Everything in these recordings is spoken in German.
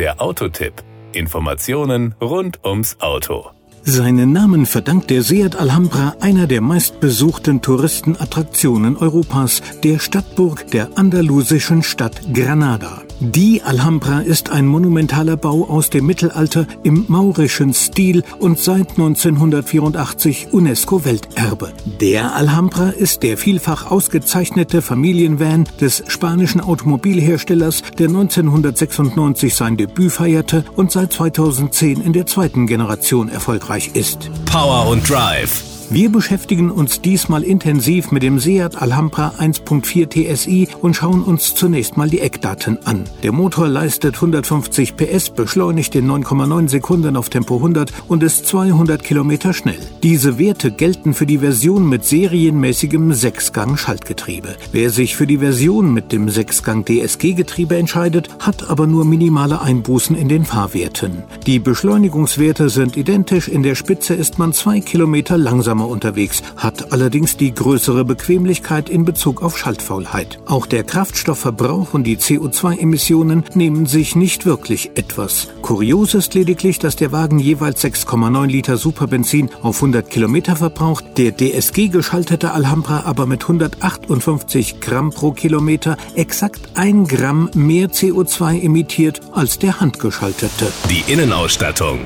Der Autotipp. Informationen rund ums Auto. Seinen Namen verdankt der Seat Alhambra einer der meistbesuchten Touristenattraktionen Europas, der Stadtburg der andalusischen Stadt Granada. Die Alhambra ist ein monumentaler Bau aus dem Mittelalter im maurischen Stil und seit 1984 UNESCO-Welterbe. Der Alhambra ist der vielfach ausgezeichnete Familienvan des spanischen Automobilherstellers, der 1996 sein Debüt feierte und seit 2010 in der zweiten Generation erfolgreich ist. Power und Drive wir beschäftigen uns diesmal intensiv mit dem Seat Alhambra 1.4 TSI und schauen uns zunächst mal die Eckdaten an. Der Motor leistet 150 PS, beschleunigt in 9,9 Sekunden auf Tempo 100 und ist 200 Kilometer schnell. Diese Werte gelten für die Version mit serienmäßigem Sechsgang-Schaltgetriebe. Wer sich für die Version mit dem Sechsgang DSG-Getriebe entscheidet, hat aber nur minimale Einbußen in den Fahrwerten. Die Beschleunigungswerte sind identisch, in der Spitze ist man zwei Kilometer langsamer langsamer unterwegs, hat allerdings die größere Bequemlichkeit in Bezug auf Schaltfaulheit. Auch der Kraftstoffverbrauch und die CO2-Emissionen nehmen sich nicht wirklich etwas. Kurios ist lediglich, dass der Wagen jeweils 6,9 Liter Superbenzin auf 100 Kilometer verbraucht, der DSG geschaltete Alhambra aber mit 158 Gramm pro Kilometer exakt ein Gramm mehr CO2 emittiert als der handgeschaltete. Die Innenausstattung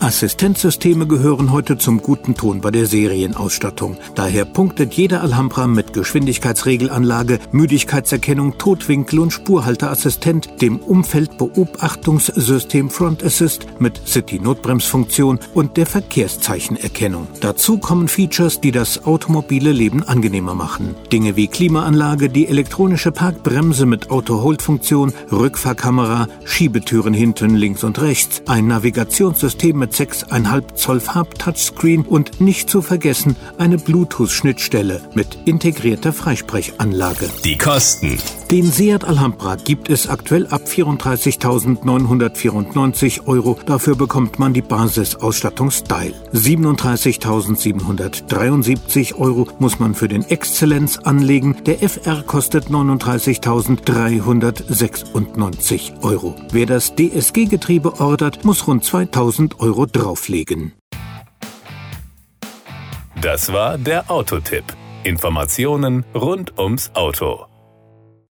Assistenzsysteme gehören heute zum guten Ton bei der Serienausstattung. Daher punktet jeder Alhambra mit Geschwindigkeitsregelanlage, Müdigkeitserkennung, Totwinkel und Spurhalteassistent, dem Umfeldbeobachtungssystem Front Assist mit City-Notbremsfunktion und der Verkehrszeichenerkennung. Dazu kommen Features, die das automobile Leben angenehmer machen. Dinge wie Klimaanlage, die elektronische Parkbremse mit Auto-Hold-Funktion, Rückfahrkamera, Schiebetüren hinten links und rechts, ein Navigationssystem mit 6,5 Zoll Farb-Touchscreen und nicht zu vergessen eine Bluetooth-Schnittstelle mit integrierter Freisprechanlage. Die Kosten. Den Seat Alhambra gibt es aktuell ab 34.994 Euro. Dafür bekommt man die Basisausstattung Style. 37.773 Euro muss man für den Exzellenz anlegen. Der FR kostet 39.396 Euro. Wer das DSG-Getriebe ordert, muss rund 2.000 Euro drauflegen. Das war der Autotipp. Informationen rund ums Auto.